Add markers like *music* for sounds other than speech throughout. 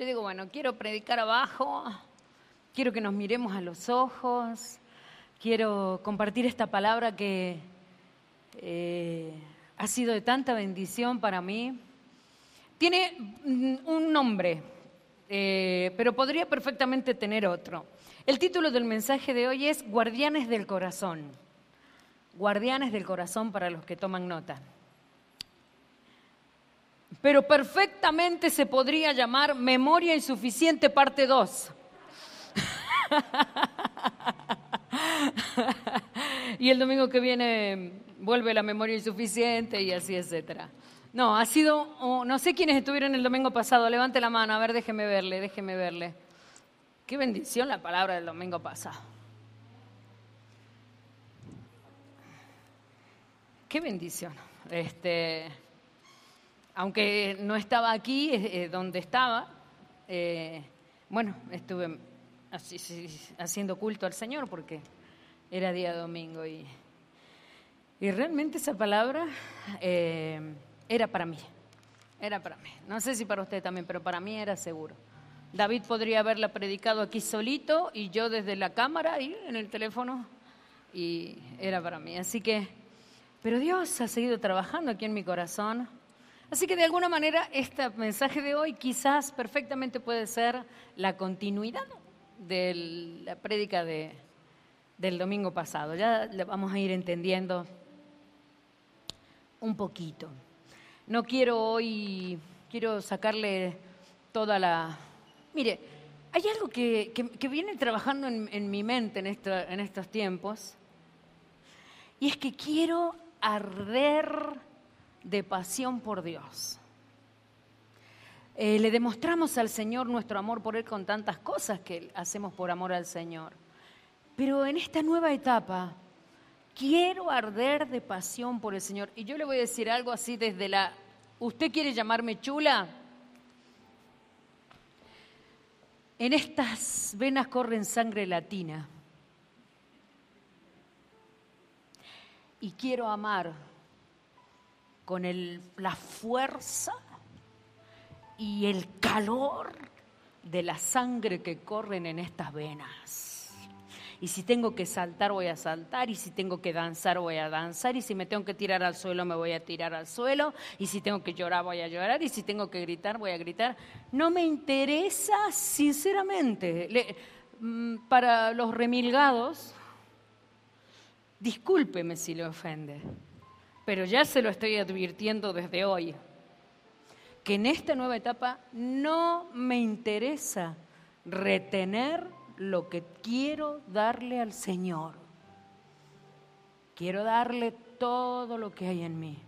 Yo digo, bueno, quiero predicar abajo, quiero que nos miremos a los ojos, quiero compartir esta palabra que eh, ha sido de tanta bendición para mí. Tiene un nombre, eh, pero podría perfectamente tener otro. El título del mensaje de hoy es Guardianes del Corazón. Guardianes del Corazón para los que toman nota. Pero perfectamente se podría llamar Memoria Insuficiente parte 2. *laughs* y el domingo que viene vuelve la memoria insuficiente y así, etcétera. No, ha sido, no sé quiénes estuvieron el domingo pasado, levante la mano, a ver, déjeme verle, déjeme verle. Qué bendición la palabra del domingo pasado. Qué bendición. Este, aunque no estaba aquí eh, eh, donde estaba, eh, bueno, estuve haciendo culto al Señor porque era día domingo y, y realmente esa palabra era para mí, era para mí. No sé si para usted también, pero para mí era seguro. David podría haberla predicado aquí solito y yo desde la cámara y en el teléfono y era para mí. Así que, pero Dios ha seguido trabajando aquí en mi corazón. Así que de alguna manera este mensaje de hoy quizás perfectamente puede ser la continuidad de la prédica de, del domingo pasado. Ya le vamos a ir entendiendo un poquito. No quiero hoy, quiero sacarle toda la Mire, hay algo que, viene trabajando en, mi mente en, en estos tiempos, y es que quiero arder de pasión por Dios. Eh, le demostramos al Señor nuestro amor por Él con tantas cosas que hacemos por amor al Señor. Pero en esta nueva etapa, quiero arder de pasión por el Señor. Y yo le voy a decir algo así desde la... ¿Usted quiere llamarme chula? En estas venas corren sangre latina. Y quiero amar con la fuerza y el calor de la sangre que corren en estas venas. Y si tengo que saltar, voy a saltar. Y si tengo que danzar, voy a danzar. Y si me tengo que tirar al suelo, me voy a tirar al suelo. Y si tengo que llorar, voy a llorar. Y si tengo que gritar, voy a gritar. No me interesa, sinceramente. Mm, para los remilgados, discúlpeme si le ofende. Pero ya se lo estoy advirtiendo desde hoy. Que en esta nueva etapa no me interesa retener lo que quiero darle al Señor. Quiero darle todo lo que hay en mí.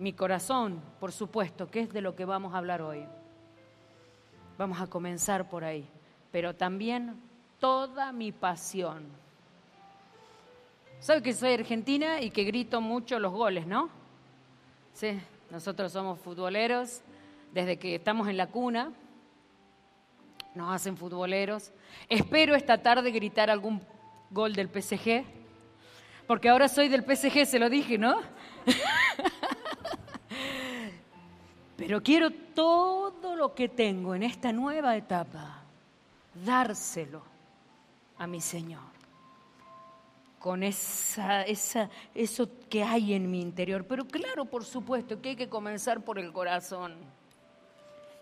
Mi corazón, por supuesto, que es de lo que vamos a hablar hoy. Vamos a comenzar por ahí. Pero también toda mi pasión. ¿Sabe que soy argentina y que grito mucho los goles, no? Sí, nosotros somos futboleros desde que estamos en la cuna nos hacen futboleros. Espero esta tarde gritar algún gol del PSG, porque ahora soy del PSG, se lo dije, ¿no? *laughs* Pero quiero todo lo que tengo en esta nueva etapa, dárselo a mi Señor. Con esa, esa, eso que hay en mi interior. Pero claro, por supuesto, que hay que comenzar por el corazón.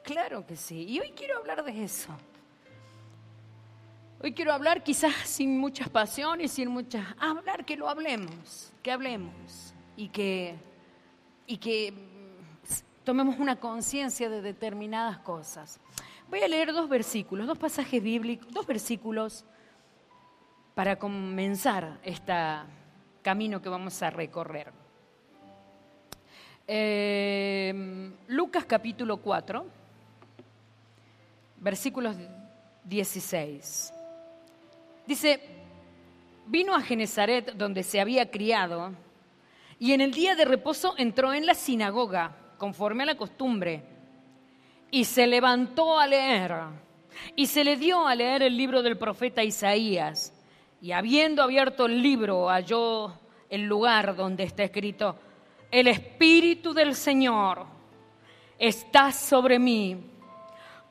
Claro que sí. Y hoy quiero hablar de eso. Hoy quiero hablar quizás sin muchas pasiones, sin muchas... Hablar, que lo hablemos, que hablemos y que, y que tomemos una conciencia de determinadas cosas. Voy a leer dos versículos, dos pasajes bíblicos, dos versículos para comenzar este camino que vamos a recorrer. Eh, Lucas capítulo 4 versículos 16. Dice, vino a Genezaret donde se había criado y en el día de reposo entró en la sinagoga conforme a la costumbre y se levantó a leer y se le dio a leer el libro del profeta Isaías y habiendo abierto el libro halló el lugar donde está escrito, el Espíritu del Señor está sobre mí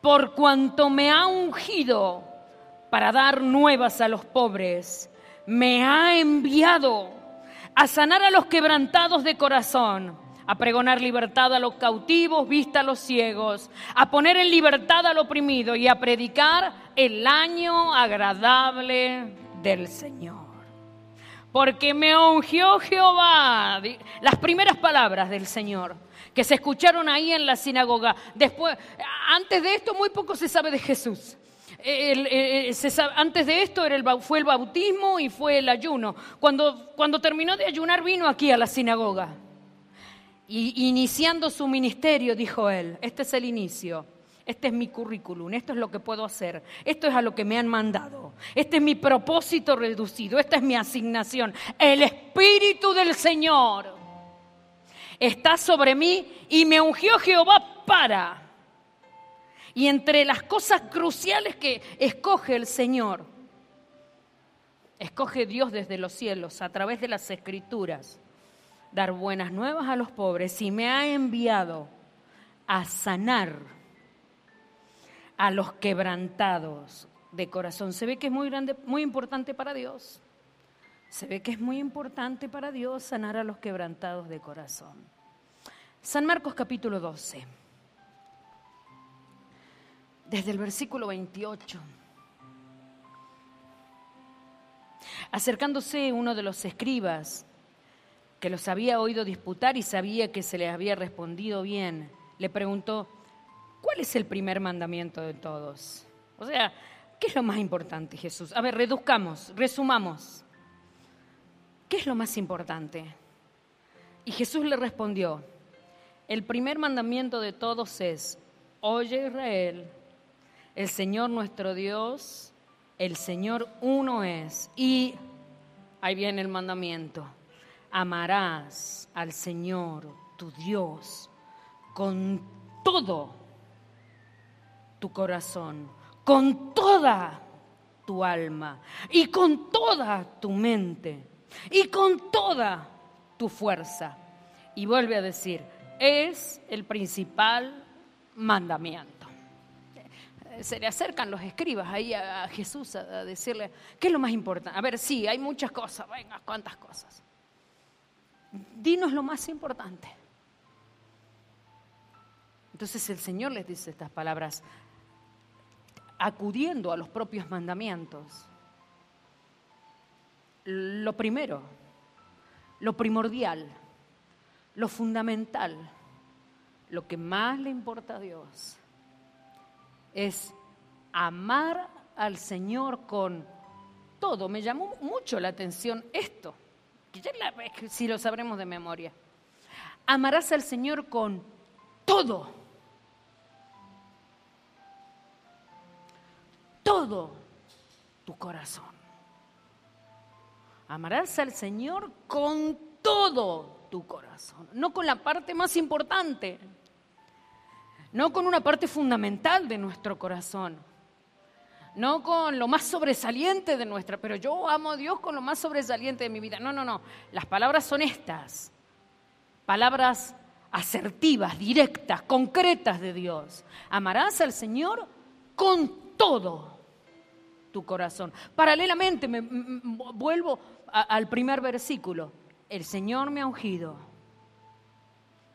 por cuanto me ha ungido para dar nuevas a los pobres, me ha enviado a sanar a los quebrantados de corazón, a pregonar libertad a los cautivos, vista a los ciegos, a poner en libertad al oprimido y a predicar el año agradable del Señor. Porque me ungió Jehová. Las primeras palabras del Señor que se escucharon ahí en la sinagoga. Después, antes de esto, muy poco se sabe de Jesús. antes de esto fue el bautismo y fue el ayuno. Cuando, cuando terminó de ayunar vino aquí a la sinagoga. Y iniciando su ministerio dijo él, este es el inicio. Este es mi currículum, esto es lo que puedo hacer, esto es a lo que me han mandado, este es mi propósito reducido, esta es mi asignación. El Espíritu del Señor está sobre mí y me ungió Jehová para. Y entre las cosas cruciales que escoge el Señor, escoge Dios desde los cielos a través de las escrituras, dar buenas nuevas a los pobres y me ha enviado a sanar a los quebrantados de corazón. Se ve que es muy grande, muy importante para Dios. Se ve que es muy importante para Dios sanar a los quebrantados de corazón. San Marcos capítulo 12, desde el versículo 28. Acercándose uno de los escribas, que los había oído disputar y sabía que se les había respondido bien, le preguntó, ¿Cuál es el primer mandamiento de todos? O sea, ¿qué es lo más importante, Jesús? A ver, reduzcamos, resumamos. ¿Qué es lo más importante? Y Jesús le respondió, el primer mandamiento de todos es, oye Israel, el Señor nuestro Dios, el Señor uno es. Y ahí viene el mandamiento, amarás al Señor tu Dios con todo tu corazón, con toda tu alma y con toda tu mente y con toda tu fuerza. Y vuelve a decir, es el principal mandamiento. Se le acercan los escribas ahí a Jesús a decirle, ¿qué es lo más importante? A ver, sí, hay muchas cosas, venga, cuántas cosas. Dinos lo más importante. Entonces el Señor les dice estas palabras, acudiendo a los propios mandamientos. Lo primero, lo primordial, lo fundamental, lo que más le importa a Dios es amar al Señor con todo. Me llamó mucho la atención esto, que ya si lo sabremos de memoria. Amarás al Señor con todo todo tu corazón. Amarás al Señor con todo tu corazón, no con la parte más importante, no con una parte fundamental de nuestro corazón, no con lo más sobresaliente de nuestra, pero yo amo a Dios con lo más sobresaliente de mi vida. No, no, no, las palabras son estas, palabras asertivas, directas, concretas de Dios. Amarás al Señor con todo tu corazón. Paralelamente, me, vuelvo al primer versículo. El Señor me ha ungido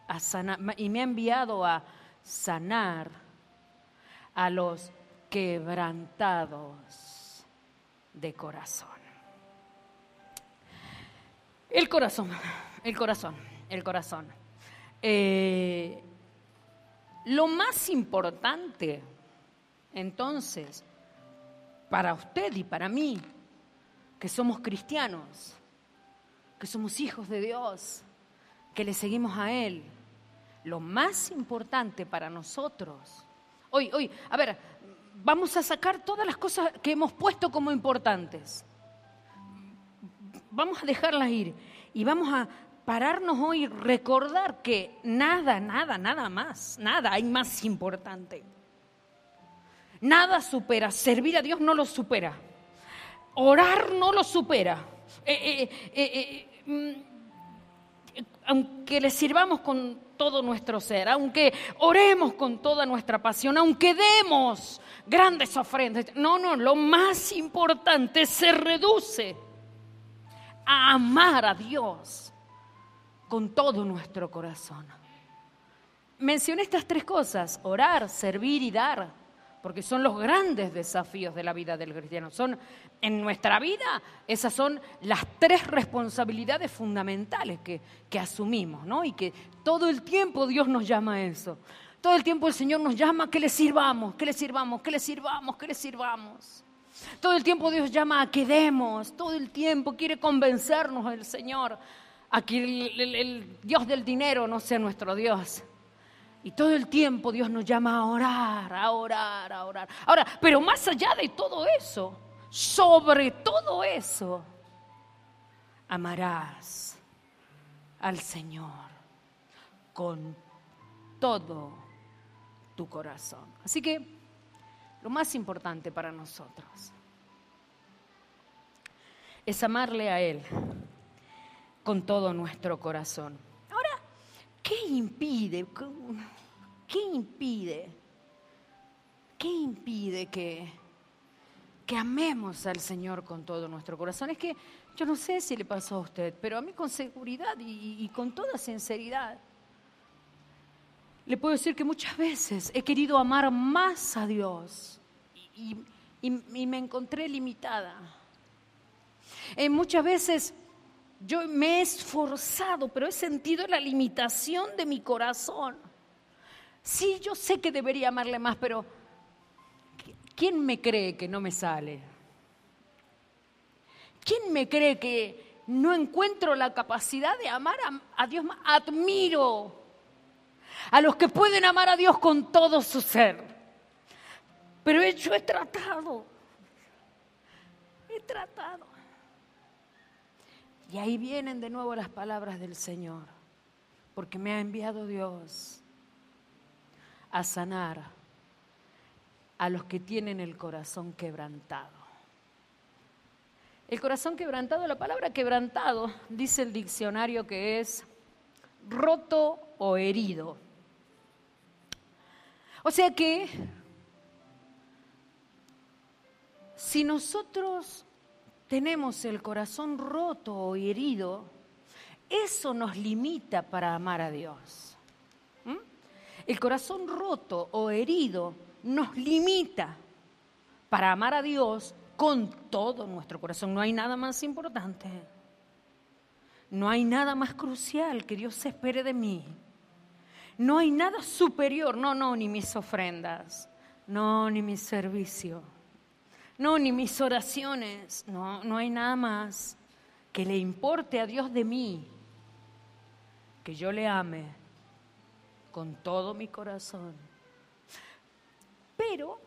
a sanar, y me ha enviado a sanar a los quebrantados de corazón. El corazón, el corazón, el corazón. Eh, lo más importante, entonces, para usted y para mí, que somos cristianos, que somos hijos de Dios, que le seguimos a Él. Lo más importante para nosotros, hoy, hoy, a ver, vamos a sacar todas las cosas que hemos puesto como importantes. Vamos a dejarlas ir y vamos a pararnos hoy y recordar que nada, nada, nada más, nada hay más importante. Nada supera. Servir a Dios no lo supera. Orar no lo supera. Eh, eh, eh, mm, aunque le sirvamos con todo nuestro ser, aunque oremos con toda nuestra pasión, aunque demos grandes ofrendas. No, no, lo más importante se reduce a amar a Dios con todo nuestro corazón. Mencioné estas tres cosas, orar, servir y dar porque son los grandes desafíos de la vida del cristiano. Son en nuestra vida, esas son las tres responsabilidades fundamentales que, que asumimos, ¿no? Y que todo el tiempo Dios nos llama a eso. Todo el tiempo el Señor nos llama a que le sirvamos, que le sirvamos, que le sirvamos, que le sirvamos. Todo el tiempo Dios llama a que demos, todo el tiempo quiere convencernos el Señor a que el Dios del dinero no sea nuestro Dios, y todo el tiempo Dios nos llama a orar, a orar, a orar. Ahora, pero más allá de todo eso, sobre todo eso, amarás al Señor con todo tu corazón. Así que lo más importante para nosotros es amarle a Él con todo nuestro corazón. ¿Qué impide? ¿Qué impide? ¿Qué impide que, que amemos al Señor con todo nuestro corazón? Es que yo no sé si le pasó a usted, pero a mí con seguridad y, con toda sinceridad, le puedo decir que muchas veces he querido amar más a Dios y, me encontré limitada. Eh, muchas veces yo me he esforzado, pero he sentido la limitación de mi corazón. Sí, yo sé que debería amarle más, pero ¿quién me cree que no me sale? ¿Quién me cree que no encuentro la capacidad de amar a, Dios más? Admiro a los que pueden amar a Dios con todo su ser. Pero yo he tratado, he tratado. Y ahí vienen de nuevo las palabras del Señor, porque me ha enviado Dios a sanar a los que tienen el corazón quebrantado. El corazón quebrantado, la palabra quebrantado, dice el diccionario que es roto o herido. O sea que si nosotros tenemos el corazón roto o herido, eso nos limita para amar a Dios. ¿Mm? El corazón roto o herido nos limita para amar a Dios con todo nuestro corazón. No hay nada más importante. No hay nada más crucial que Dios se espere de mí. No hay nada superior, no, no, ni mis ofrendas, no, ni mi servicio no, ni mis oraciones, no, no hay nada más que le importe a Dios de mí, que yo le ame con todo mi corazón. Pero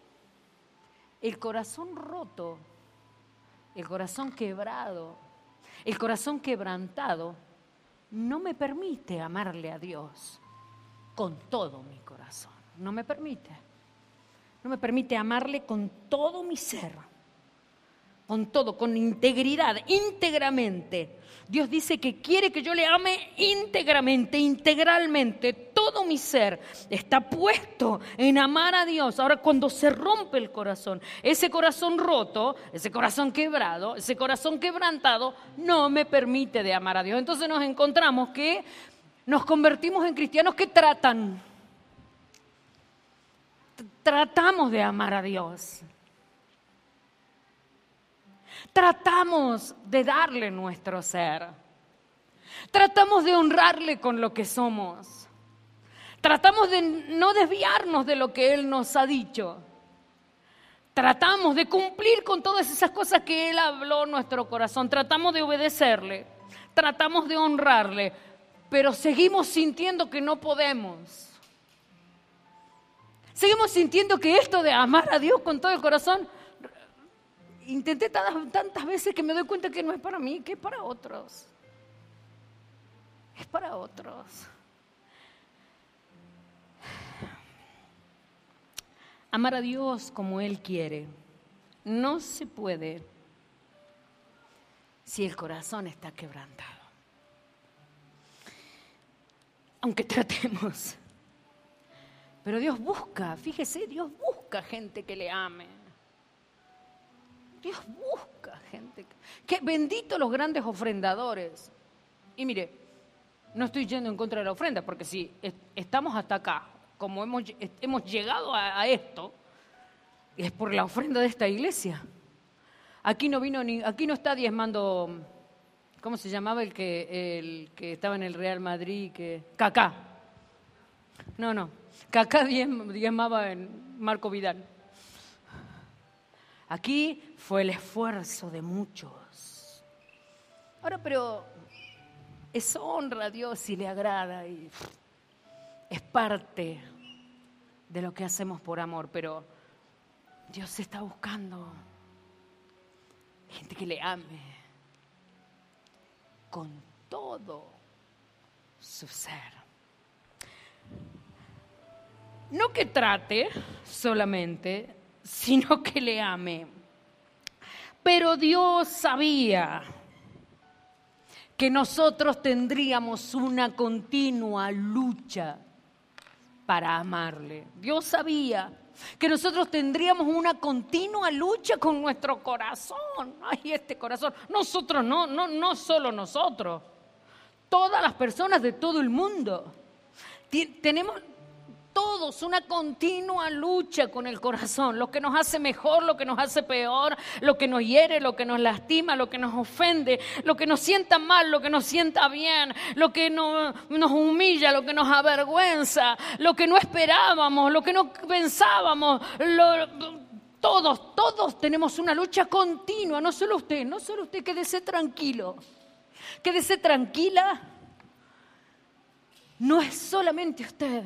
el corazón roto, el corazón quebrado, el corazón quebrantado, no me permite amarle a Dios con todo mi corazón. No me permite no me permite amarle con todo mi ser, con todo, con integridad, íntegramente. Dios dice que quiere que yo le ame íntegramente, integralmente. Todo mi ser está puesto en amar a Dios. Ahora cuando se rompe el corazón, ese corazón roto, ese corazón quebrado, ese corazón quebrantado, no me permite de amar a Dios. Entonces nos encontramos que nos convertimos en cristianos que tratan tratamos de amar a Dios. Tratamos de darle nuestro ser. Tratamos de honrarle con lo que somos. Tratamos de no desviarnos de lo que Él nos ha dicho. Tratamos de cumplir con todas esas cosas que Él habló en nuestro corazón. Tratamos de obedecerle. Tratamos de honrarle. Pero seguimos sintiendo que no podemos Seguimos sintiendo que esto de amar a Dios con todo el corazón, intenté tantas veces que me doy cuenta que no es para mí, que es para otros. Es para otros. Amar a Dios como Él quiere no se puede si el corazón está quebrantado. aunque tratemos. Pero Dios busca, fíjese, Dios busca gente que le ame. Dios busca gente. Que, bendito los grandes ofrendadores. Y mire, no estoy yendo en contra de la ofrenda, porque si estamos hasta acá, como hemos, hemos llegado a, esto, es por la ofrenda de esta iglesia. Aquí no vino ni, aquí no está diezmando, ¿cómo se llamaba el que, el que estaba en el Real Madrid? Que, Cacá. No, no. Cacá diezmaba *laughs* en Marco Vidal. Aquí fue el esfuerzo de muchos. Ahora, pero es honra a Dios y le agrada y es parte de lo que hacemos por amor, pero Dios está buscando gente que le ame con todo su ser. No que trate solamente, sino que le ame. Pero Dios sabía que nosotros tendríamos una continua lucha para amarle. Dios sabía que nosotros tendríamos una continua lucha con nuestro corazón. Ay, este corazón. Nosotros no, no, no solo nosotros. Todas las personas de todo el mundo. Tenemos, todos una continua lucha con el corazón, lo que nos hace mejor, lo que nos hace peor, lo que nos hiere, lo que nos lastima, lo que nos ofende, lo que nos sienta mal, lo que nos sienta bien, lo que nos humilla, lo que nos avergüenza, lo que no esperábamos, lo que no pensábamos. todos, todos tenemos una lucha continua, no solo usted, no solo usted, quédese tranquilo, quédese tranquila. No es solamente usted.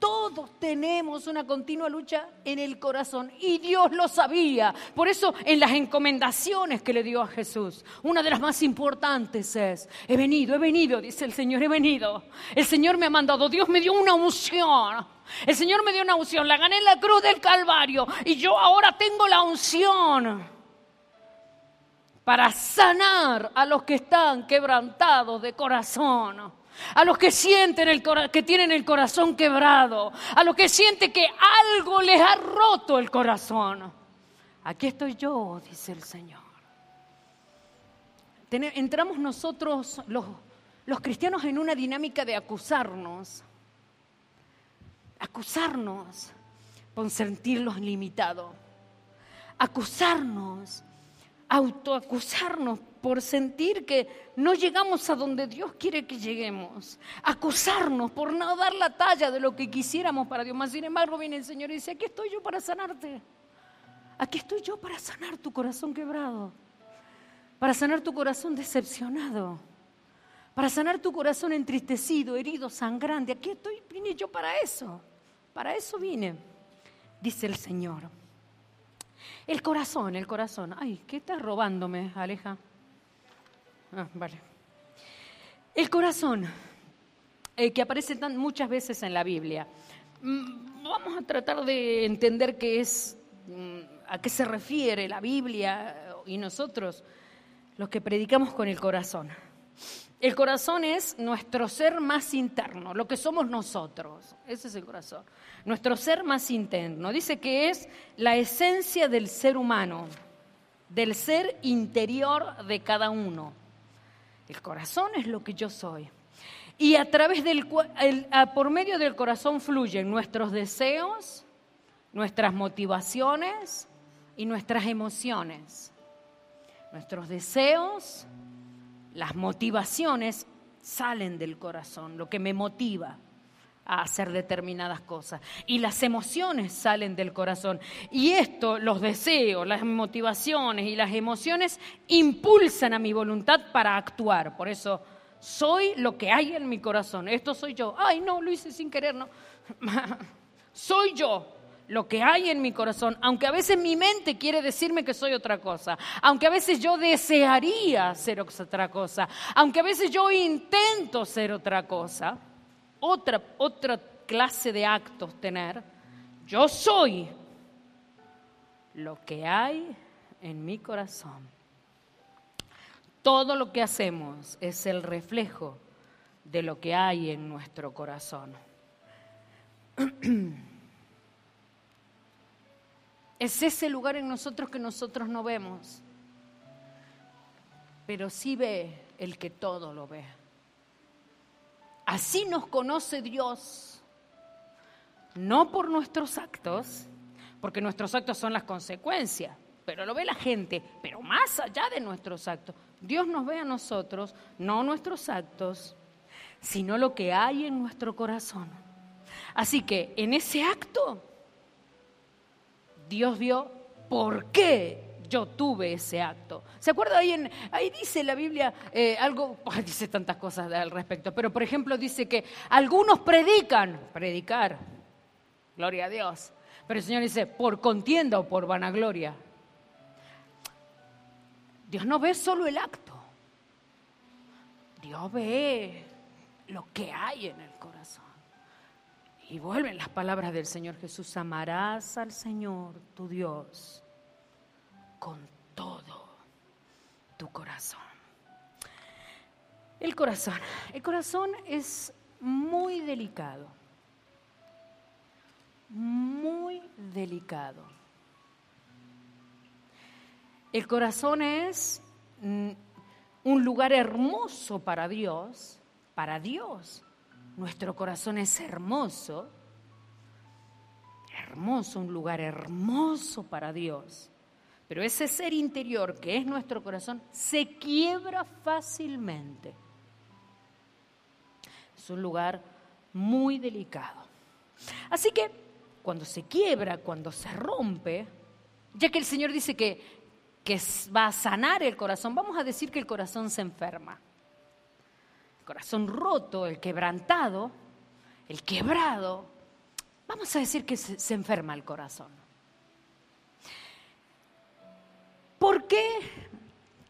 Todos tenemos una continua lucha en el corazón y Dios lo sabía. Por eso en las encomendaciones que le dio a Jesús, una de las más importantes es, he venido, he venido, dice el Señor, he venido. El Señor me ha mandado, Dios me dio una unción. El Señor me dio una unción, la gané en la cruz del Calvario y yo ahora tengo la unción para sanar a los que están quebrantados de corazón a los que sienten el que tienen el corazón quebrado, a los que sienten que algo les ha roto el corazón. Aquí estoy yo, dice el Señor. entramos nosotros, los, los cristianos, en una dinámica de acusarnos, acusarnos por sentirlos limitados, acusarnos, autoacusarnos por sentir que no llegamos a donde Dios quiere que lleguemos, acusarnos por no dar la talla de lo que quisiéramos para Dios. Sin embargo, viene el Señor y dice, aquí estoy yo para sanarte. Aquí estoy yo para sanar tu corazón quebrado, para sanar tu corazón decepcionado, para sanar tu corazón entristecido, herido, sangrante. Aquí estoy, vine yo para eso, para eso vine, dice el Señor. El corazón, el corazón. Ay, ¿qué estás robándome, Aleja? Ah. El corazón, eh, que aparece tan, muchas veces en la Biblia. Mm, vamos a tratar de entender qué es, mm, a qué se refiere la Biblia y nosotros, los que predicamos con el corazón. El corazón es nuestro ser más interno, lo que somos nosotros. Ese es el corazón. Nuestro ser más interno. Dice que es la esencia del ser humano, del ser interior de cada uno. El corazón es lo que yo soy. Y a través del por medio del corazón fluyen nuestros deseos, nuestras motivaciones y nuestras emociones. Nuestros deseos, las motivaciones salen del corazón, lo que me motiva a hacer determinadas cosas. Y las emociones salen del corazón. Y esto, los deseos, las motivaciones y las emociones impulsan a mi voluntad para actuar. Por eso soy lo que hay en mi corazón. Esto soy yo. Ay, no, lo hice sin querer, no. *laughs* soy yo lo que hay en mi corazón, aunque a veces mi mente quiere decirme que soy otra cosa, aunque a veces yo desearía ser otra cosa, aunque a veces yo intento ser otra cosa, otra, otra clase de actos tener. Yo soy lo que hay en mi corazón. Todo lo que hacemos es el reflejo de lo que hay en nuestro corazón. *clears throat* Es ese lugar en nosotros que nosotros no vemos, pero sí ve el que todo lo ve. Así nos conoce Dios, no por nuestros actos, porque nuestros actos son las consecuencias, pero lo ve la gente, pero más allá de nuestros actos. Dios nos ve a nosotros, no nuestros actos, sino lo que hay en nuestro corazón. Así que en ese acto Dios vio por qué yo tuve ese acto. ¿Se acuerda ahí, en, ahí dice la Biblia eh, algo, *laughs* dice tantas cosas al respecto, pero por ejemplo dice que algunos predican, predicar, gloria a Dios, pero el Señor dice, por contienda o por vanagloria. Dios no ve solo el acto, Dios ve lo que hay en el corazón. Y vuelven las palabras del Señor Jesús, amarás al Señor tu Dios con todo tu corazón. El corazón, el corazón es muy delicado, muy delicado. El corazón es mm, un lugar hermoso para Dios, para Dios nuestro corazón es hermoso, hermoso, un lugar hermoso para Dios. Pero ese ser interior que es nuestro corazón se quiebra fácilmente. Es un lugar muy delicado. Así que cuando se quiebra, cuando se rompe, ya que el Señor dice que, que va a sanar el corazón, vamos a decir que el corazón se enferma corazón roto, el quebrantado, el quebrado, vamos a decir que se, enferma el corazón. ¿Por qué?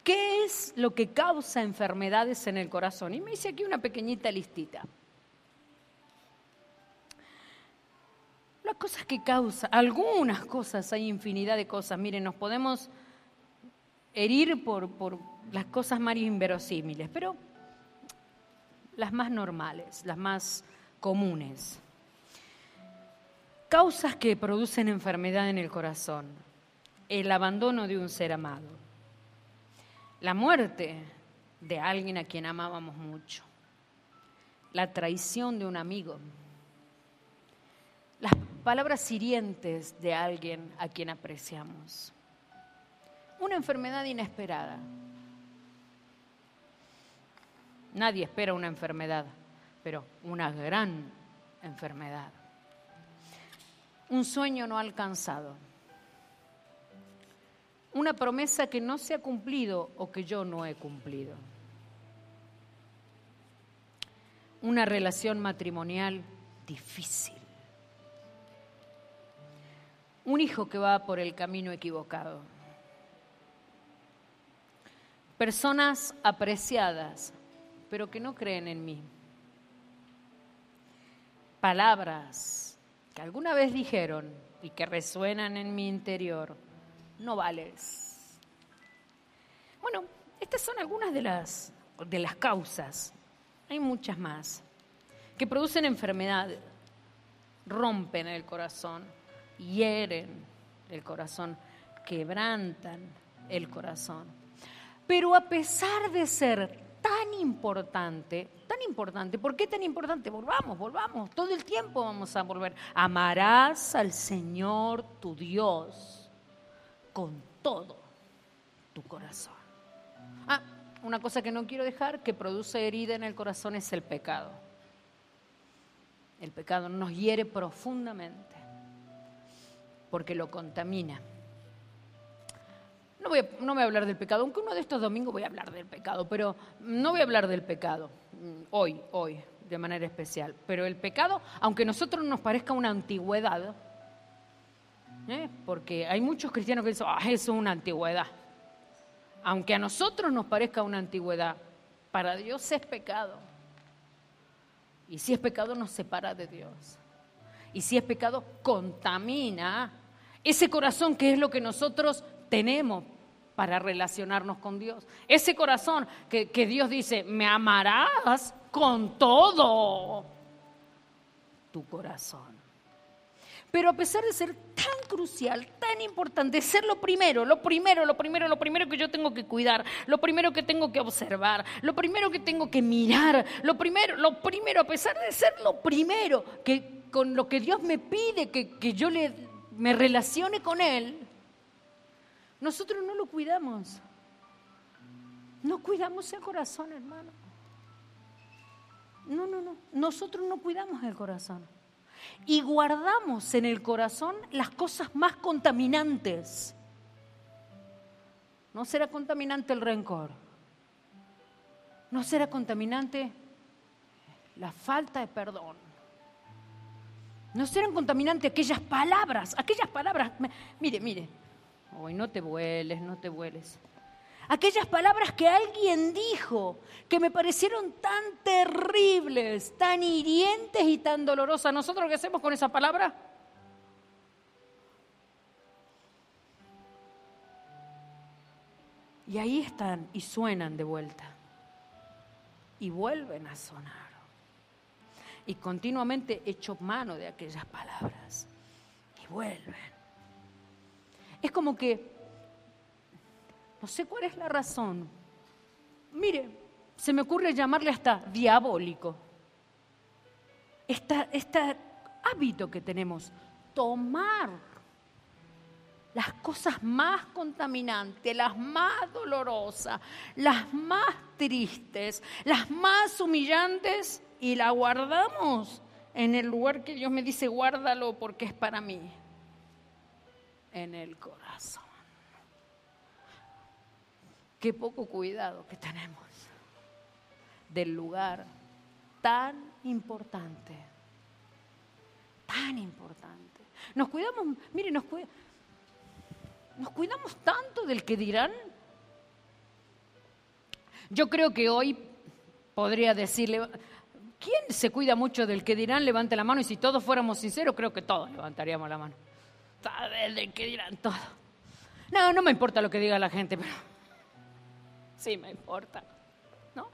¿Qué es lo que causa enfermedades en el corazón? Y me hice aquí una pequeñita listita. Las cosas que causan, algunas cosas, hay infinidad de cosas. Miren, nos podemos herir por, por las cosas más inverosímiles, pero las más normales, las más comunes. Causas que producen enfermedad en el corazón. El abandono de un ser amado. La muerte de alguien a quien amábamos mucho. La traición de un amigo. Las palabras hirientes de alguien a quien apreciamos. Una enfermedad inesperada Nadie espera una enfermedad, pero una gran enfermedad. Un sueño no alcanzado. Una promesa que no se ha cumplido o que yo no he cumplido. Una relación matrimonial difícil. Un hijo que va por el camino equivocado. Personas apreciadas pero que no creen en mí. Palabras que alguna vez dijeron y que resuenan en mi interior, no vales. Bueno, estas son algunas de las, de las causas, hay muchas más, que producen enfermedad, rompen el corazón, hieren el corazón, quebrantan el corazón. Pero a pesar de ser tan importante, tan importante. ¿Por qué tan importante? Volvamos, volvamos. Todo el tiempo vamos a volver. Amarás al Señor tu Dios con todo tu corazón. Ah, una cosa que no quiero dejar que produce herida en el corazón es el pecado. El pecado nos hiere profundamente porque lo contamina no voy, a, voy a hablar del pecado, aunque uno de estos domingos voy a hablar del pecado, pero no voy a hablar del pecado mm, hoy, hoy, de manera especial. Pero el pecado, aunque a nosotros nos parezca una antigüedad, ¿eh? porque hay muchos cristianos que dicen, ah, eso es una antigüedad. Aunque a nosotros nos parezca una antigüedad, para Dios es pecado. Y si es pecado nos separa de Dios. Y si es pecado contamina ese corazón que es lo que nosotros tenemos para relacionarnos con Dios. Ese corazón que, Dios dice, me amarás con todo tu corazón. Pero a pesar de ser tan crucial, tan importante, ser lo primero, lo primero, lo primero, lo primero que yo tengo que cuidar, lo primero que tengo que observar, lo primero que tengo que mirar, lo primero, lo primero, a pesar de ser lo primero, que con lo que Dios me pide que, que yo le, me relacione con Él, nosotros no lo cuidamos. No cuidamos el corazón, hermano. No, no, no. Nosotros no cuidamos el corazón y guardamos en el corazón las cosas más contaminantes. No será contaminante el rencor. No será contaminante la falta de perdón. No serán contaminantes aquellas palabras, aquellas palabras. Mire, mire. Hoy no te vueles, no te vueles aquellas palabras que alguien dijo que me parecieron tan terribles, tan hirientes y tan dolorosas. ¿Nosotros qué hacemos con esa palabra? Y ahí están y suenan de vuelta. Y vuelven a sonar. Y continuamente echo mano de aquellas palabras. Y vuelven. Es como que no sé cuál es la razón. Mire, se me ocurre llamarle hasta diabólico. Este, hábito que tenemos, tomar las cosas más contaminantes, las más dolorosas, las más tristes, las más humillantes y la guardamos en el lugar que Dios me dice, guárdalo porque es para mí, en el corazón. Qué poco cuidado que tenemos del lugar tan importante, tan importante. Nos cuidamos, mire, nos, cuidamos tanto del que dirán. Yo creo que hoy podría decirle, ¿quién se cuida mucho del que dirán? Levante la mano y si todos fuéramos sinceros, creo que todos levantaríamos la mano. Del que dirán todo. No, no me importa lo que diga la gente, pero sí me importa. ¿No?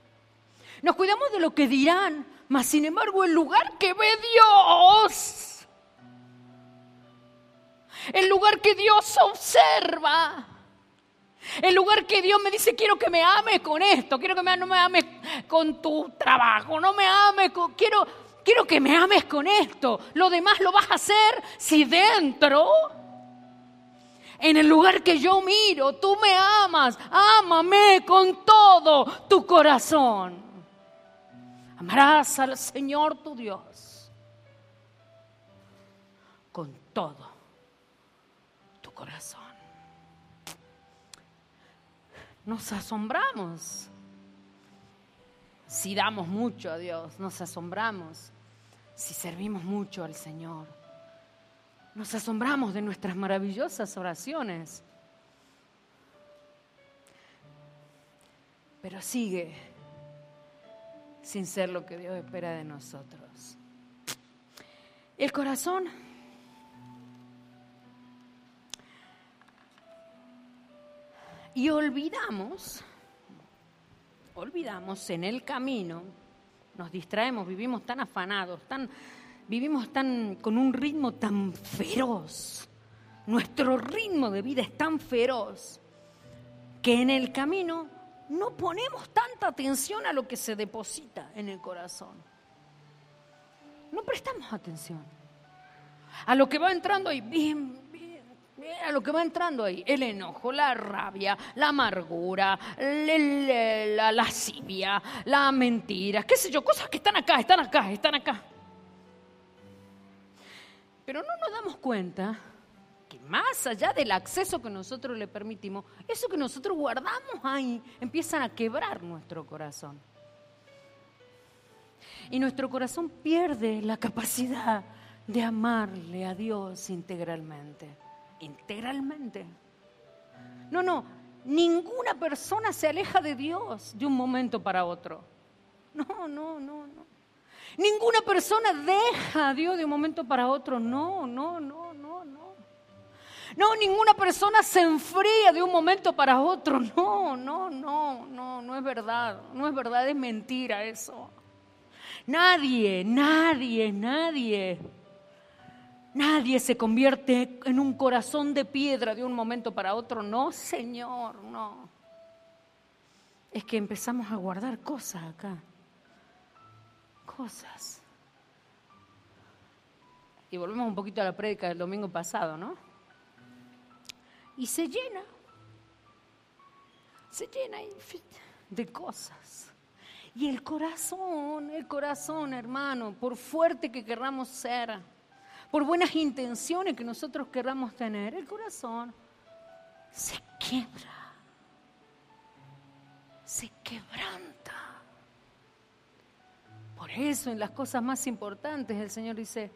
Nos cuidamos de lo que dirán, mas sin embargo el lugar que ve Dios, el lugar que Dios observa, el lugar que Dios me dice, quiero que me ames con esto, quiero que me, no me ames con tu trabajo, no me ames con, quiero, quiero que me ames con esto. Lo demás lo vas a hacer si dentro en el lugar que yo miro, tú me amas, ámame con todo tu corazón. Amarás al Señor tu Dios con todo tu corazón. Nos asombramos si damos mucho a Dios, nos asombramos si servimos mucho al Señor. Nos asombramos de nuestras maravillosas oraciones. Pero sigue sin ser lo que Dios espera de nosotros. El corazón y olvidamos, olvidamos en el camino, nos distraemos, vivimos tan afanados, tan vivimos tan, con un ritmo tan feroz, nuestro ritmo de vida es tan feroz, que en el camino no ponemos tanta atención a lo que se deposita en el corazón. No prestamos atención a lo que va entrando ahí, bien, bien, a lo que va entrando ahí, el enojo, la rabia, la amargura, la lascivia, la mentira, qué sé yo, cosas que están acá, están acá, están acá. Pero no nos damos cuenta que más allá del acceso que nosotros le permitimos, eso que nosotros guardamos ahí empiezan a quebrar nuestro corazón. Y nuestro corazón pierde la capacidad de amarle a Dios integralmente. Integralmente. No, no, ninguna persona se aleja de Dios de un momento para otro. No, no, no, no. Ninguna persona deja a Dios de un momento para otro. No, no, no, no, no. No, ninguna persona se enfría de un momento para otro. No, no, no, no, no es verdad. No es verdad, es mentira eso. Nadie, nadie, nadie. Nadie se convierte en un corazón de piedra de un momento para otro. No, Señor, no. Es que empezamos a guardar cosas acá. Cosas. Y volvemos un poquito a la prédica del domingo pasado, ¿no? Y se llena. Se llena de cosas. Y el corazón, el corazón, hermano, por fuerte que querramos ser, por buenas intenciones que nosotros querramos tener, el corazón se quiebra, se quebranta. Por eso en las cosas más importantes el Señor dice,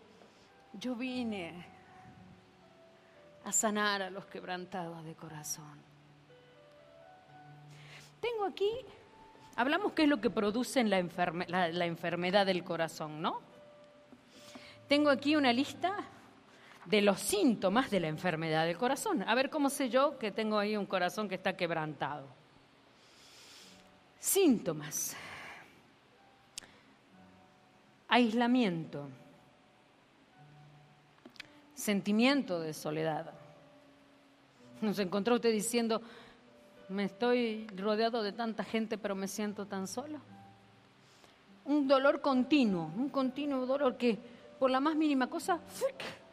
yo vine a sanar a los quebrantados de corazón. Tengo aquí, hablamos qué es lo que produce la, la enfermedad del corazón, ¿no? Tengo aquí una lista de los síntomas de la enfermedad del corazón. A ver cómo sé yo que tengo ahí un corazón que está quebrantado. Síntomas. Aislamiento. Sentimiento de soledad. Nos encontró usted diciendo, me estoy rodeado de tanta gente, pero me siento tan solo. Un dolor continuo, un continuo dolor que por la más mínima cosa,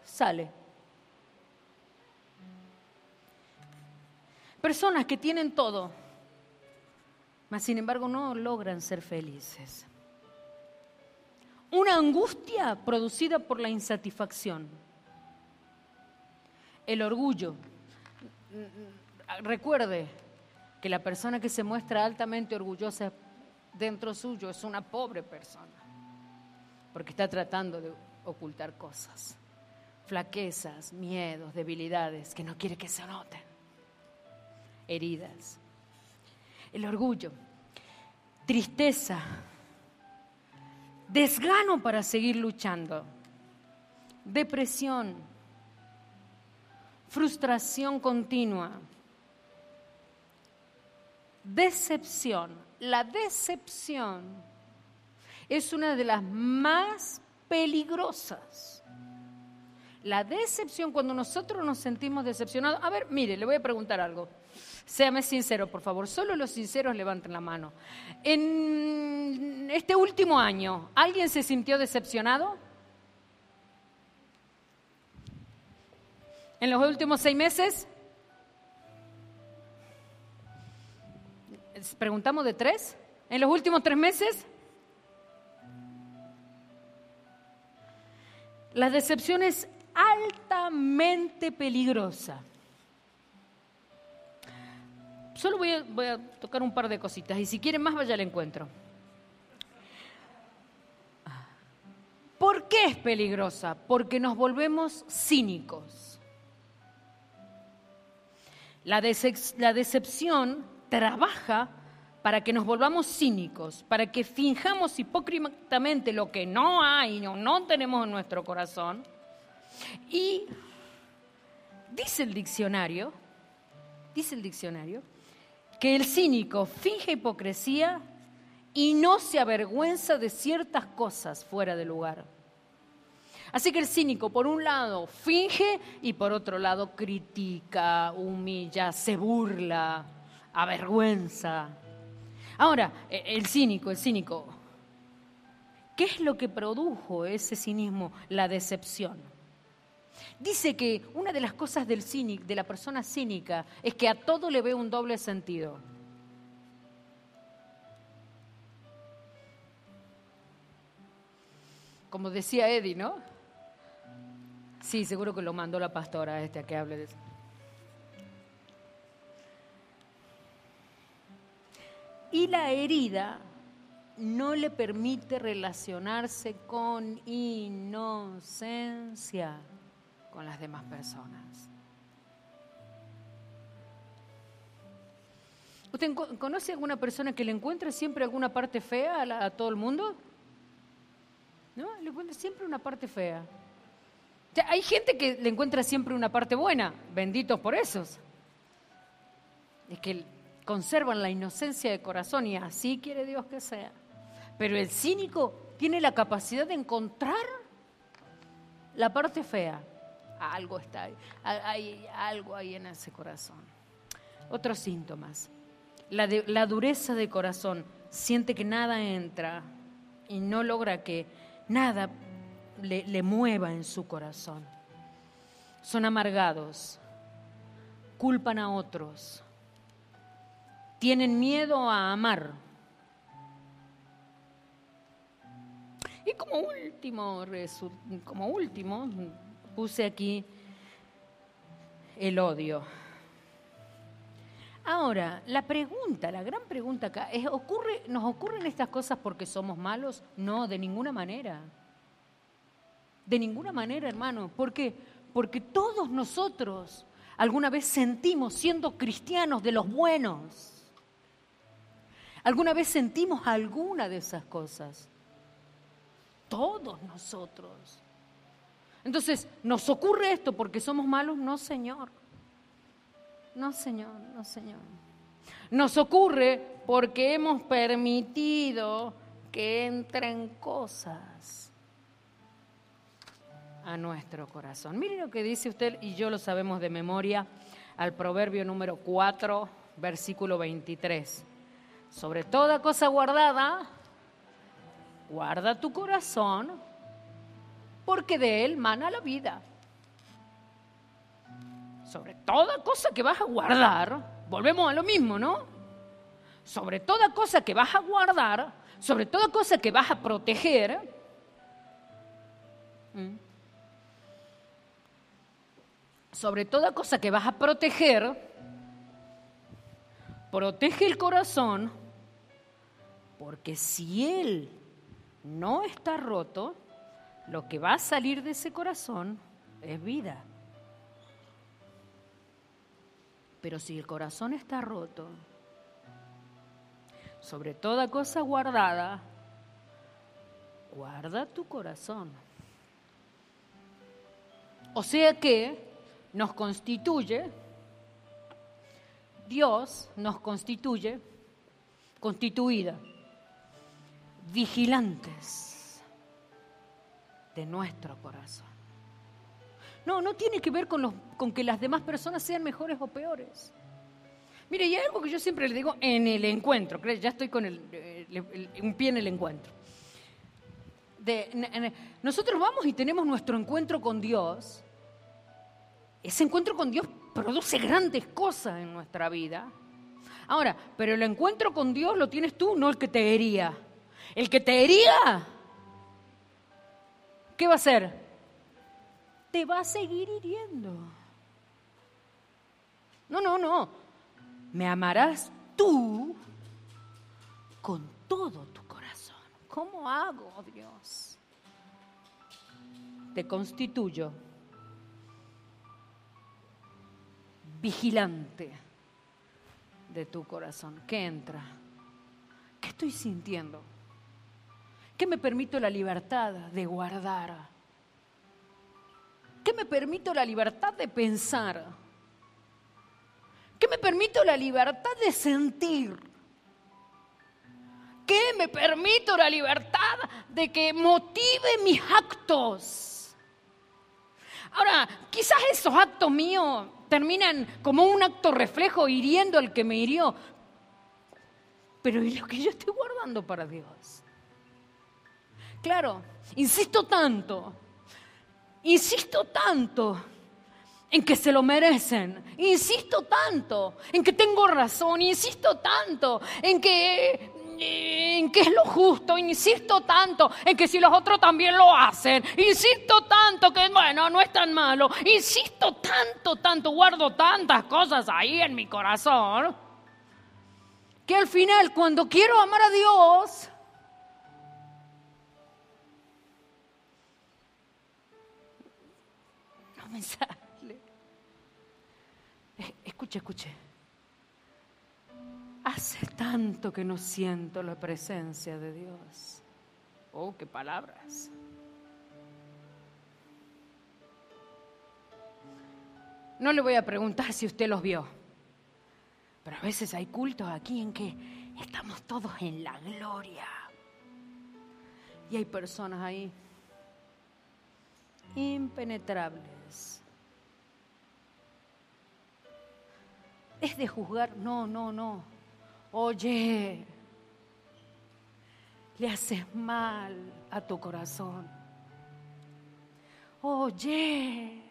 sale. Personas que tienen todo, mas sin embargo no logran ser felices. Una angustia producida por la insatisfacción. El orgullo. Recuerde que la persona que se muestra altamente orgullosa dentro suyo es una pobre persona, porque está tratando de ocultar cosas, flaquezas, miedos, debilidades que no quiere que se noten, heridas, el orgullo, tristeza, desgano para seguir luchando, depresión, frustración continua, decepción. La decepción es una de las más peligrosas. La decepción, cuando nosotros nos sentimos decepcionados. A ver, mire, le voy a preguntar algo. Séame sincero, por favor. Solo los sinceros levanten la mano. En este último año, ¿alguien se sintió decepcionado? ¿En los últimos seis meses? ¿Preguntamos de tres? ¿En los últimos tres meses? La decepción es altamente peligrosa. Solo voy a, tocar un par de cositas y si quieren más vaya al encuentro. ¿Por qué es peligrosa? Porque nos volvemos cínicos. La, la decepción trabaja para que nos volvamos cínicos, para que finjamos hipócritamente lo que no hay o no tenemos en nuestro corazón. Y dice el diccionario, dice el diccionario, que el cínico finge hipocresía y no se avergüenza de ciertas cosas fuera de lugar. Así que el cínico, por un lado, finge y por otro lado, critica, humilla, se burla, avergüenza. Ahora, e, el cínico, el cínico, ¿qué es lo que produjo ese cinismo? La decepción. Dice que una de las cosas del cínico, de la persona cínica, es que a todo le ve un doble sentido. Como decía Eddie, ¿no? Sí, seguro que lo mandó la pastora este a que hable de eso. Y la herida no le permite relacionarse con inocencia con las demás personas. ¿Usted conoce alguna persona que le encuentre siempre alguna parte fea a, todo el mundo? ¿No? Le encuentra siempre una parte fea. hay gente que le encuentra siempre una parte buena, benditos por esos. Es que conservan la inocencia de corazón y así quiere Dios que sea. Pero el cínico tiene la capacidad de encontrar la parte fea. Algo está ahí, hay algo ahí en ese corazón. Otros síntomas. La, la dureza de corazón. Siente que nada entra y no logra que nada le, le mueva en su corazón. Son amargados, culpan a otros, tienen miedo a amar. Y como último, como último, puse aquí el odio. Ahora, la pregunta, la gran pregunta acá es, ¿ocurre, ¿nos ocurren estas cosas porque somos malos? No, de ninguna manera. De ninguna manera, hermano. ¿Por qué? Porque todos nosotros alguna vez sentimos siendo cristianos de los buenos. ¿Alguna vez sentimos alguna de esas cosas? Todos nosotros. Entonces, ¿nos ocurre esto porque somos malos? No, Señor. No, Señor, no, Señor. Nos ocurre porque hemos permitido que entren cosas a nuestro corazón. Mire lo que dice usted, y yo lo sabemos de memoria, al proverbio número 4, versículo 23 sobre toda cosa guardada, guarda tu corazón, porque de él mana la vida. Sobre toda cosa que vas a guardar, volvemos a lo mismo, ¿no? Sobre toda cosa que vas a guardar, sobre toda cosa que vas a proteger, sobre toda cosa que vas a proteger, protege el corazón, porque si él no está roto, lo que va a salir de ese corazón es vida. Pero si el corazón está roto, sobre toda cosa guardada, guarda tu corazón. O sea que nos constituye Dios nos constituye constituida, vigilantes de nuestro corazón. No, no tiene que ver con, con que las demás personas sean mejores o peores. Mire, y hay algo que yo siempre le digo en el encuentro, ya estoy con un pie en el encuentro. nosotros vamos y tenemos nuestro encuentro con Dios. Ese encuentro con Dios produce grandes cosas en nuestra vida. Ahora, pero el encuentro con Dios lo tienes tú, no el que te hería. El que te hería, ¿qué va a hacer? Te va a seguir hiriendo. No, no, no. Me amarás tú con todo tu corazón. ¿Cómo hago, Dios? Te constituyo vigilante de tu corazón. ¿Qué entra? ¿Qué estoy sintiendo? ¿Qué me permito la libertad de guardar? ¿Qué me permito la libertad de pensar? ¿Qué me permito la libertad de sentir? ¿Qué me permito la libertad de que motive mis actos? Ahora, quizás esos actos míos terminan como un acto reflejo hiriendo al que me hirió. Pero ¿y lo que yo estoy guardando para Dios? Claro, insisto tanto, insisto tanto en que se lo merecen, insisto tanto en que tengo razón, insisto tanto en que en que es lo justo, insisto tanto en que si los otros también lo hacen, insisto tanto que, bueno, no es tan malo, insisto tanto, tanto, guardo tantas cosas ahí en mi corazón, que al final cuando quiero amar a Dios, no me sale. Escuche, escuche. Hace tanto que no siento la presencia de Dios. Oh, qué palabras. No le voy a preguntar si usted los vio, pero a veces hay cultos aquí en que estamos todos en la gloria. Y hay personas ahí impenetrables. ¿Es de juzgar? No, no, no. Oye, le haces mal a tu corazón. Oye,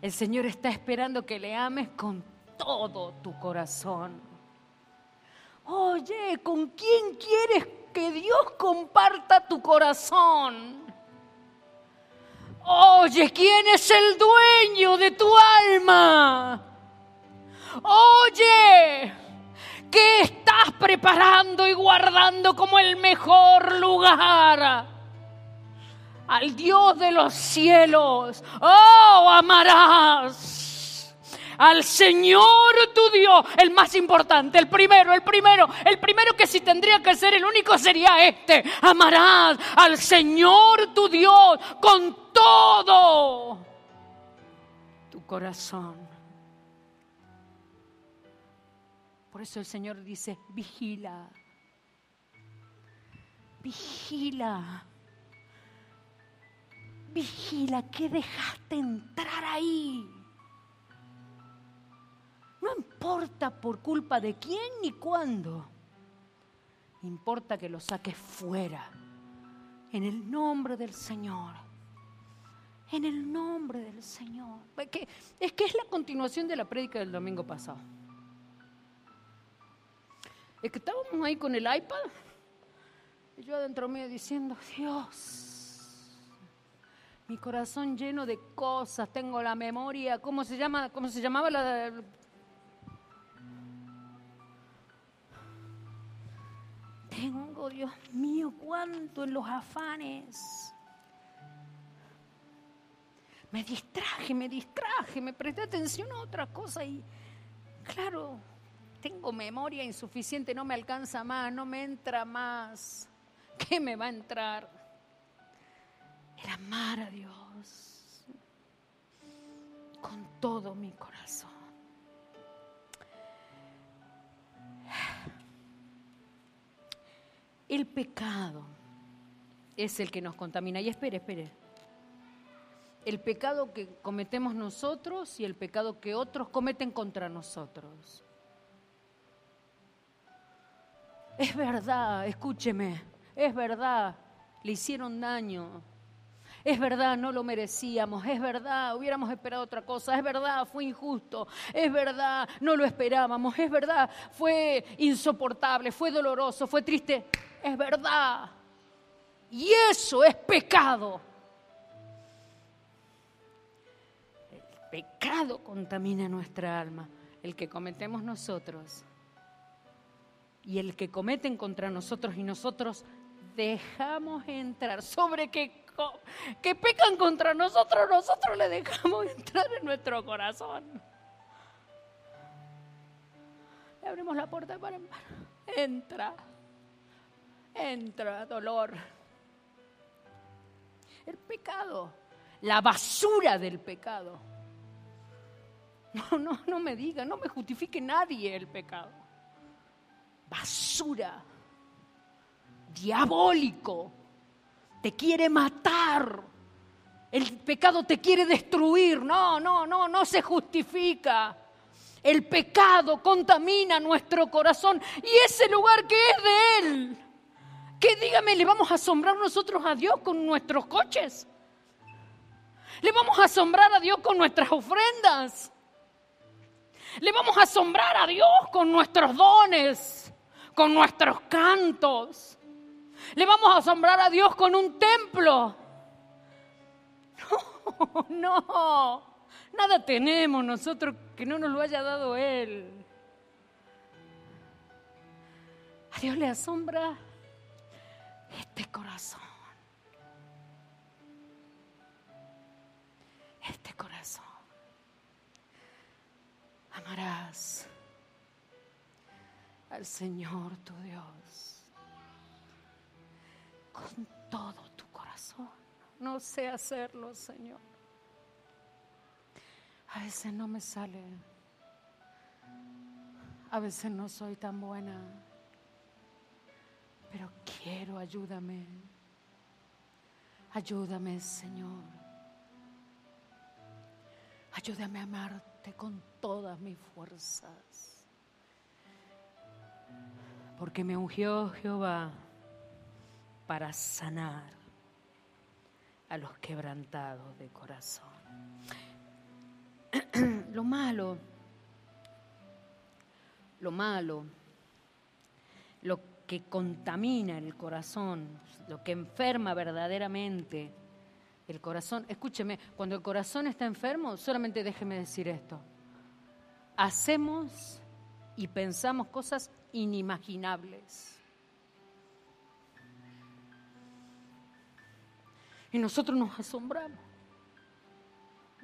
el Señor está esperando que le ames con todo tu corazón. Oye, ¿con quién quieres que Dios comparta tu corazón? Oye, ¿quién es el dueño de tu alma? Oye, ¿qué estás preparando y guardando como el mejor lugar? Al Dios de los cielos. Oh, amarás al Señor tu Dios, el más importante, el primero, el primero, el primero que si tendría que ser el único sería este. Amarás al Señor tu Dios con todo tu corazón. Por eso el Señor dice, vigila, vigila, vigila, ¿qué dejaste entrar ahí? No importa por culpa de quién ni cuándo. Importa que lo saques fuera. En el nombre del Señor. En el nombre del Señor. Que, es que es la continuación de la prédica del domingo pasado. Es que estábamos ahí con el iPad y yo adentro mío diciendo, Dios, mi corazón lleno de cosas, tengo la memoria, ¿cómo se llama? ¿Cómo se llamaba la tengo, Dios mío, cuánto en los afanes. Me distraje, me distraje, me presté atención a otra cosa y, claro, tengo memoria insuficiente, no me alcanza más, no me entra más. ¿Qué me va a entrar? El amar a Dios con todo mi corazón. El pecado es el que nos contamina. Y espere, espere. El pecado que cometemos nosotros y el pecado que otros cometen contra nosotros. Es verdad, escúcheme, es verdad, le hicieron daño. Es verdad, no lo merecíamos. Es verdad, hubiéramos esperado otra cosa. Es verdad, fue injusto. Es verdad, no lo esperábamos. Es verdad, fue insoportable, fue doloroso, fue triste es verdad. Y eso es pecado. Pecado contamina nuestra alma, el que cometemos nosotros y el que cometen contra nosotros y nosotros dejamos entrar sobre que, que pecan contra nosotros, nosotros le dejamos *laughs* entrar en nuestro corazón. Le abrimos la puerta para entra entra dolor. El pecado, la basura del pecado. No, *laughs* no, no me diga, no me justifique nadie el pecado. Basura, diabólico, te quiere matar. El pecado te quiere destruir. No, no, no, no se justifica. El pecado contamina nuestro corazón y ese lugar que es de Él ¿Qué dígame, le vamos a asombrar nosotros a Dios con nuestros coches? ¿Le vamos a asombrar a Dios con nuestras ofrendas? ¿Le vamos a asombrar a Dios con nuestros dones, con nuestros cantos? ¿Le vamos a asombrar a Dios con un templo? *laughs* No, no, nada tenemos nosotros que no nos lo haya dado Él. A Dios le asombra este corazón. Este corazón. Amarás al Señor tu Dios con todo tu corazón. No sé hacerlo, Señor. A veces no me sale. A veces no soy tan buena. Pero ¿qué quiero, ayúdame. Ayúdame, Señor. Ayúdame a amarte con todas mis fuerzas. Porque me ungió Jehová para sanar a los quebrantados de corazón. *clears throat* Lo malo, lo malo, lo que contamina el corazón, lo que enferma verdaderamente el corazón. Escúcheme, cuando el corazón está enfermo, solamente déjeme decir esto. Hacemos y pensamos cosas inimaginables. Y nosotros nos asombramos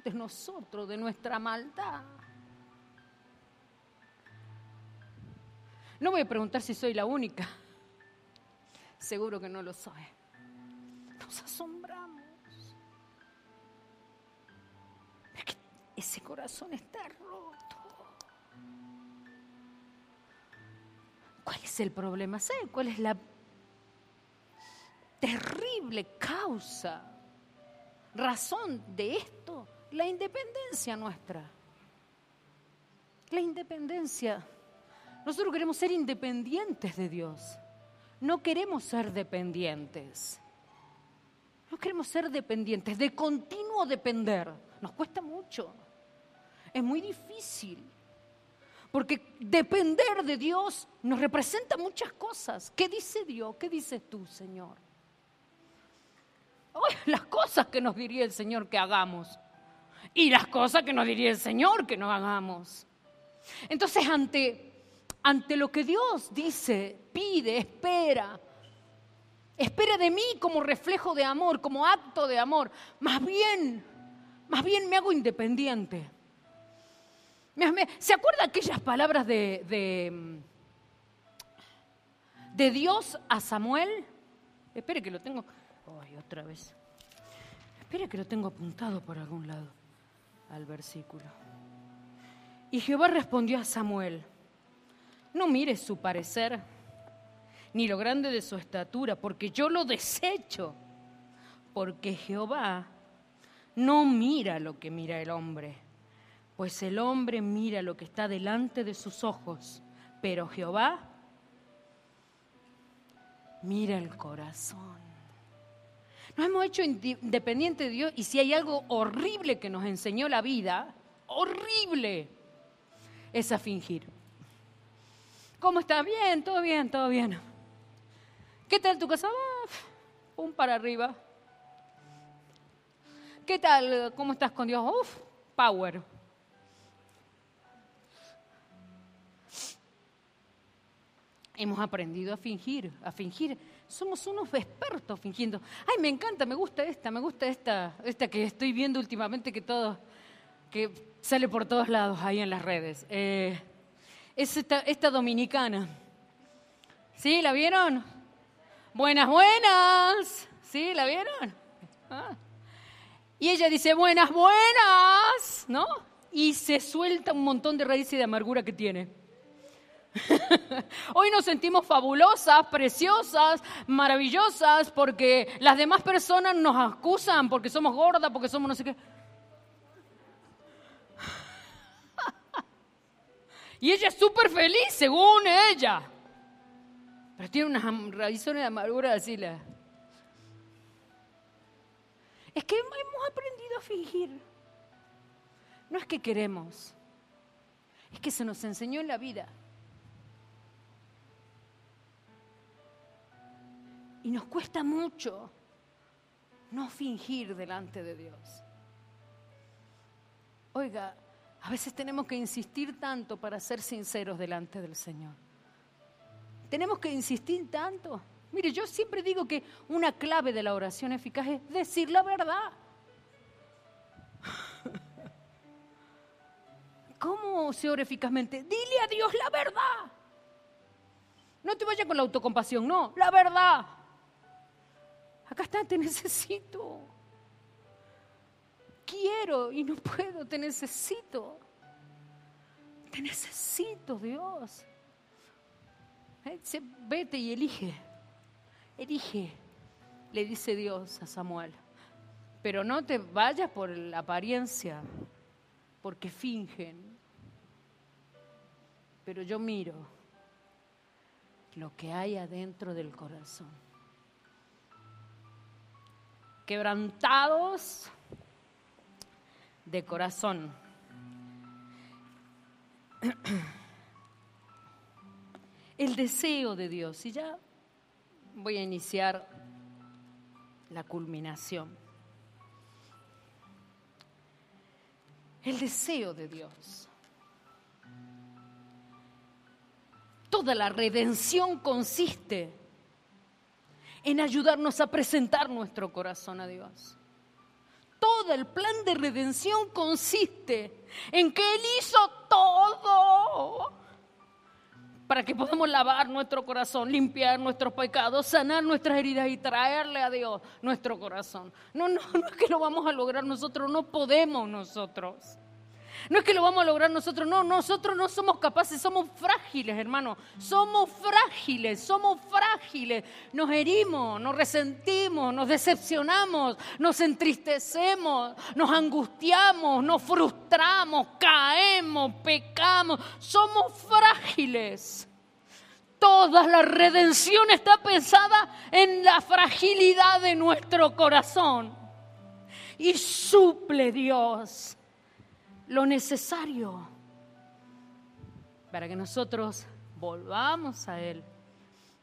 de nosotros, de nuestra maldad. No voy a preguntar si soy la única. Seguro que no lo soy. Nos asombramos. Ese corazón está roto. ¿Cuál es el problema? ¿Sabe cuál es la terrible causa, razón de esto? La independencia nuestra. La independencia nosotros queremos ser independientes de Dios. No queremos ser dependientes. No queremos ser dependientes, de continuo depender. Nos cuesta mucho. Es muy difícil. Porque depender de Dios nos representa muchas cosas. ¿Qué dice Dios? ¿Qué dices tú, Señor? las cosas que nos diría el Señor que hagamos. Y las cosas que nos diría el Señor que no hagamos. Entonces, ante ante lo que Dios dice, pide, espera. Espera de mí como reflejo de amor, como acto de amor. Más bien, más bien me hago independiente. ¿Se acuerda aquellas palabras de, de, Dios a Samuel? Espere que lo tengo. Ay, otra vez. Espere que lo tengo apuntado por algún lado al versículo. Y Jehová respondió a Samuel, no mires su parecer, ni lo grande de su estatura, porque yo lo desecho, porque Jehová no mira lo que mira el hombre, pues el hombre mira lo que está delante de sus ojos, pero Jehová mira el corazón. Nos hemos hecho independientes de Dios y si hay algo horrible que nos enseñó la vida, horrible, es a fingir. ¿Cómo está? Bien, todo bien, todo bien. ¿Qué tal tu casa? un para arriba. ¿Qué tal? ¿Cómo estás con Dios? Uf, power. Hemos aprendido a fingir, a fingir. Somos unos expertos fingiendo. Ay, me encanta, me gusta esta, me gusta esta, esta que estoy viendo últimamente que todo, que sale por todos lados ahí en las redes. Eh, es esta, dominicana. ¿Sí? ¿La vieron? Buenas, buenas. ¿Sí? ¿La vieron? Ah. Y ella dice, buenas, buenas, ¿no? Y se suelta un montón de raíces de amargura que tiene. *laughs* Hoy nos sentimos fabulosas, preciosas, maravillosas, porque las demás personas nos acusan porque somos gordas, porque somos no sé qué. *laughs* Y ella es súper feliz, según ella. Pero tiene unas raíces de amargura así. La... Es que hemos aprendido a fingir. No es que queremos, es que se nos enseñó en la vida. Y nos cuesta mucho no fingir delante de Dios. Oiga, a veces tenemos que insistir tanto para ser sinceros delante del Señor. Tenemos que insistir tanto. Mire, yo siempre digo que una clave de la oración eficaz es decir la verdad. *laughs* ¿Cómo se ora eficazmente? Dile a Dios la verdad. No te vayas con la autocompasión, no, la verdad. Acá está, te *laughs* necesito quiero y no puedo, te necesito. Te necesito, Dios. Vete y elige. Elige, le dice Dios a Samuel, pero no te vayas por la apariencia, porque fingen. Pero yo miro lo que hay adentro del corazón. Quebrantados de corazón. *clears throat* El deseo de Dios. Y ya voy a iniciar la culminación. El deseo de Dios. Toda la redención consiste en ayudarnos a presentar nuestro corazón a Dios. Todo el plan de redención consiste en que Él hizo todo para que podamos lavar nuestro corazón, limpiar nuestros pecados, sanar nuestras heridas y traerle a Dios nuestro corazón. No, no, no es que lo vamos a lograr nosotros, no podemos nosotros. No es que lo vamos a lograr nosotros, no, nosotros no somos capaces, somos frágiles, hermano. Somos frágiles, somos frágiles. Nos herimos, nos resentimos, nos decepcionamos, nos entristecemos, nos angustiamos, nos frustramos, caemos, pecamos. Somos frágiles. Toda la redención está pensada en la fragilidad de nuestro corazón. Y suple Dios lo necesario para que nosotros volvamos a Él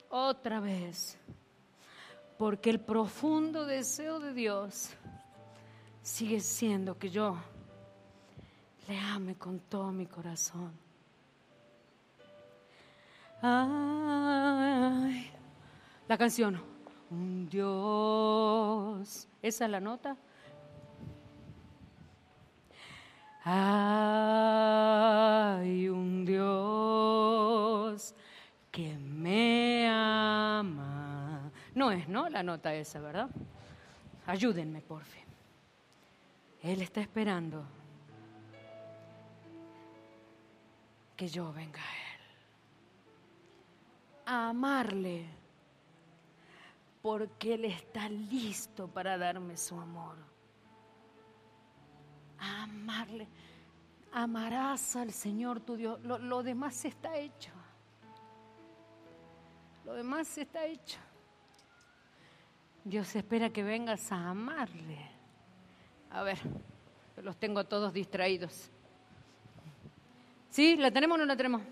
otra vez. Porque el profundo deseo de Dios sigue siendo que yo le ame con todo mi corazón. La canción, un Dios, ¿esa es la nota? Hay un Dios que me ama. No es, ¿no? La nota esa, ¿verdad? Ayúdenme, por fin. Él está esperando que yo venga a Él. A amarle. Porque Él está listo para darme su amor amarle. Amarás al Señor tu Dios. Lo, lo demás está hecho. Lo demás está hecho. Dios espera que vengas a amarle. A ver, los tengo todos distraídos. ¿Sí? ¿La tenemos o no la tenemos?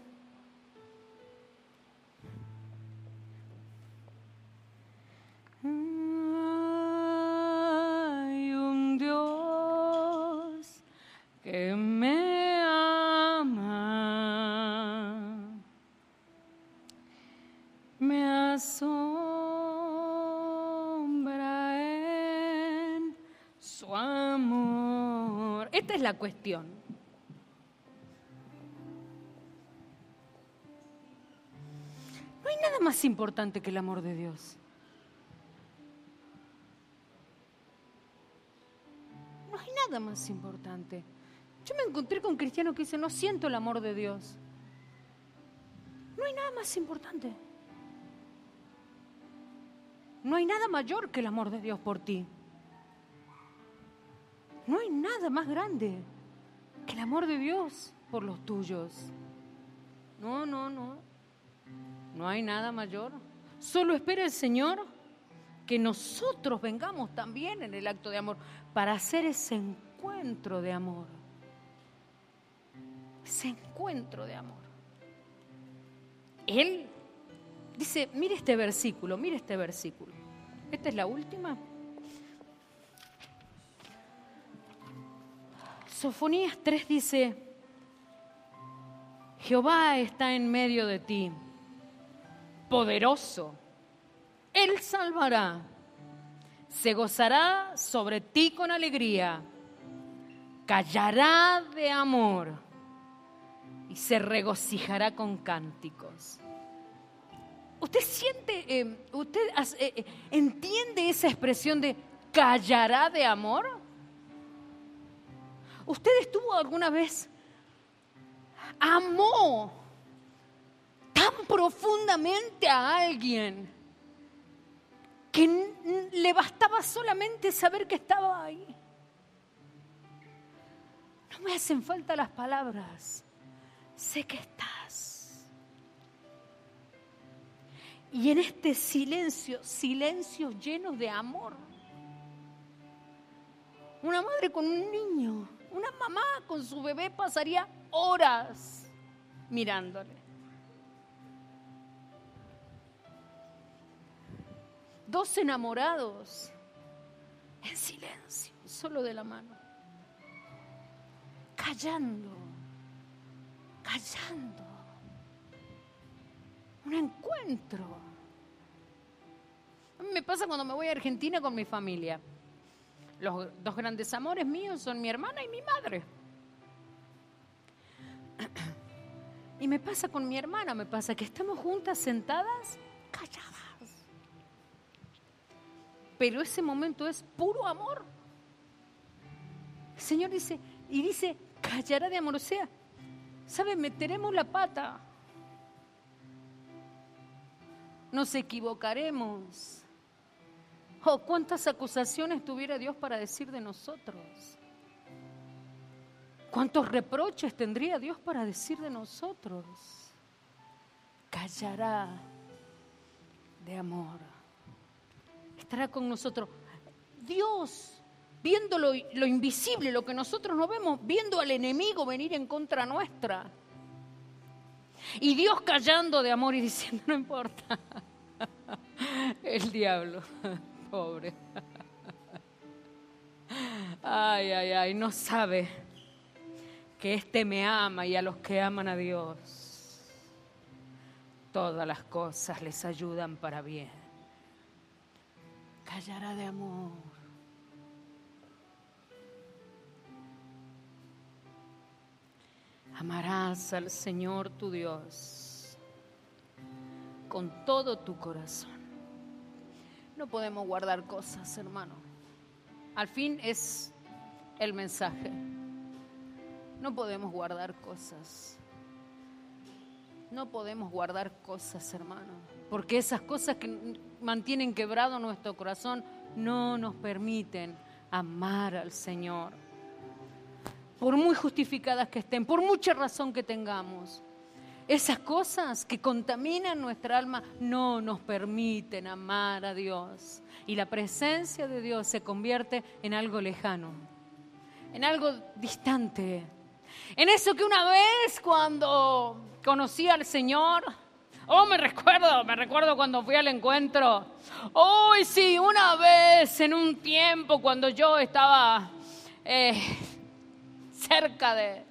Esta es la cuestión. No hay nada más importante que el amor de Dios. No hay nada más importante. Yo me encontré con cristianos que dicen, no siento el amor de Dios. No hay nada más importante. No hay nada mayor que el amor de Dios por ti. No hay nada más grande que el amor de Dios por los tuyos. No, no, no. No hay nada mayor. Solo espera el Señor que nosotros vengamos también en el acto de amor para hacer ese encuentro de amor. Ese encuentro de amor. Él dice, mire este versículo, mire este versículo. Esta es la última. Sofonías 3 dice, Jehová está en medio de ti, poderoso. Él salvará, se gozará sobre ti con alegría, callará de amor y se regocijará con cánticos. ¿Usted siente, eh, usted eh, eh, entiende esa expresión de callará de amor? ¿Usted estuvo alguna vez? Amó tan profundamente a alguien que le bastaba solamente saber que estaba ahí. No me hacen falta las palabras, sé que estás. Y en este silencio, silencio lleno de amor. Una madre con un niño, una mamá con su bebé pasaría horas mirándole. Dos enamorados en silencio, solo de la mano. Callando, callando. Un encuentro. A mí me pasa cuando me voy a Argentina con mi familia. Los dos grandes amores míos son mi hermana y mi madre. *clears throat* Y me pasa con mi hermana, me pasa que estamos juntas sentadas, calladas pero ese momento es puro amor. El Señor dice, y dice, callará de amor. O sea, ¿sabe? Meteremos la pata. Nos equivocaremos. Oh, cuántas acusaciones tuviera Dios para decir de nosotros. ¿Cuántos reproches tendría Dios para decir de nosotros? Callará de amor estará con nosotros. Dios, viendo lo, invisible, lo que nosotros no vemos, viendo al enemigo venir en contra nuestra. Y Dios callando de amor y diciendo, no importa. *laughs* El diablo, *laughs* pobre. Ay, ay, ay, no sabe que éste me ama y a los que aman a Dios, todas las cosas les ayudan para bien callará de amor. Amarás al Señor tu Dios con todo tu corazón. No podemos guardar cosas, hermano. Al fin es el mensaje. No podemos guardar cosas. No podemos guardar cosas, hermano. Porque esas cosas que mantienen quebrado nuestro corazón no nos permiten amar al Señor. Por muy justificadas que estén, por mucha razón que tengamos, esas cosas que contaminan nuestra alma no nos permiten amar a Dios. Y la presencia de Dios se convierte en algo lejano, en algo distante. En eso que una vez cuando conocí al Señor, Oh, me recuerdo, me recuerdo cuando fui al encuentro. Oh, sí, una vez en un tiempo cuando yo estaba eh, cerca de...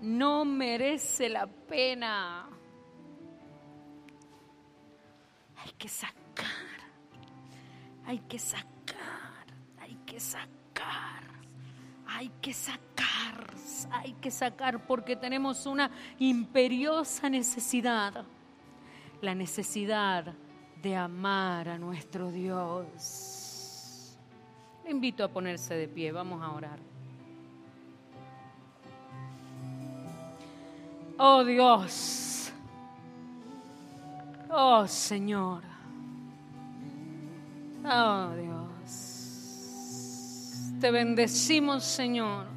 No merece la pena. Hay que sacar, hay que sacar, hay que sacar, hay que sacar hay que sacar porque tenemos una imperiosa necesidad, la necesidad de amar a nuestro Dios. Invito a ponerse de pie, vamos a orar. Oh Dios, oh Señor, oh Dios, te bendecimos Señor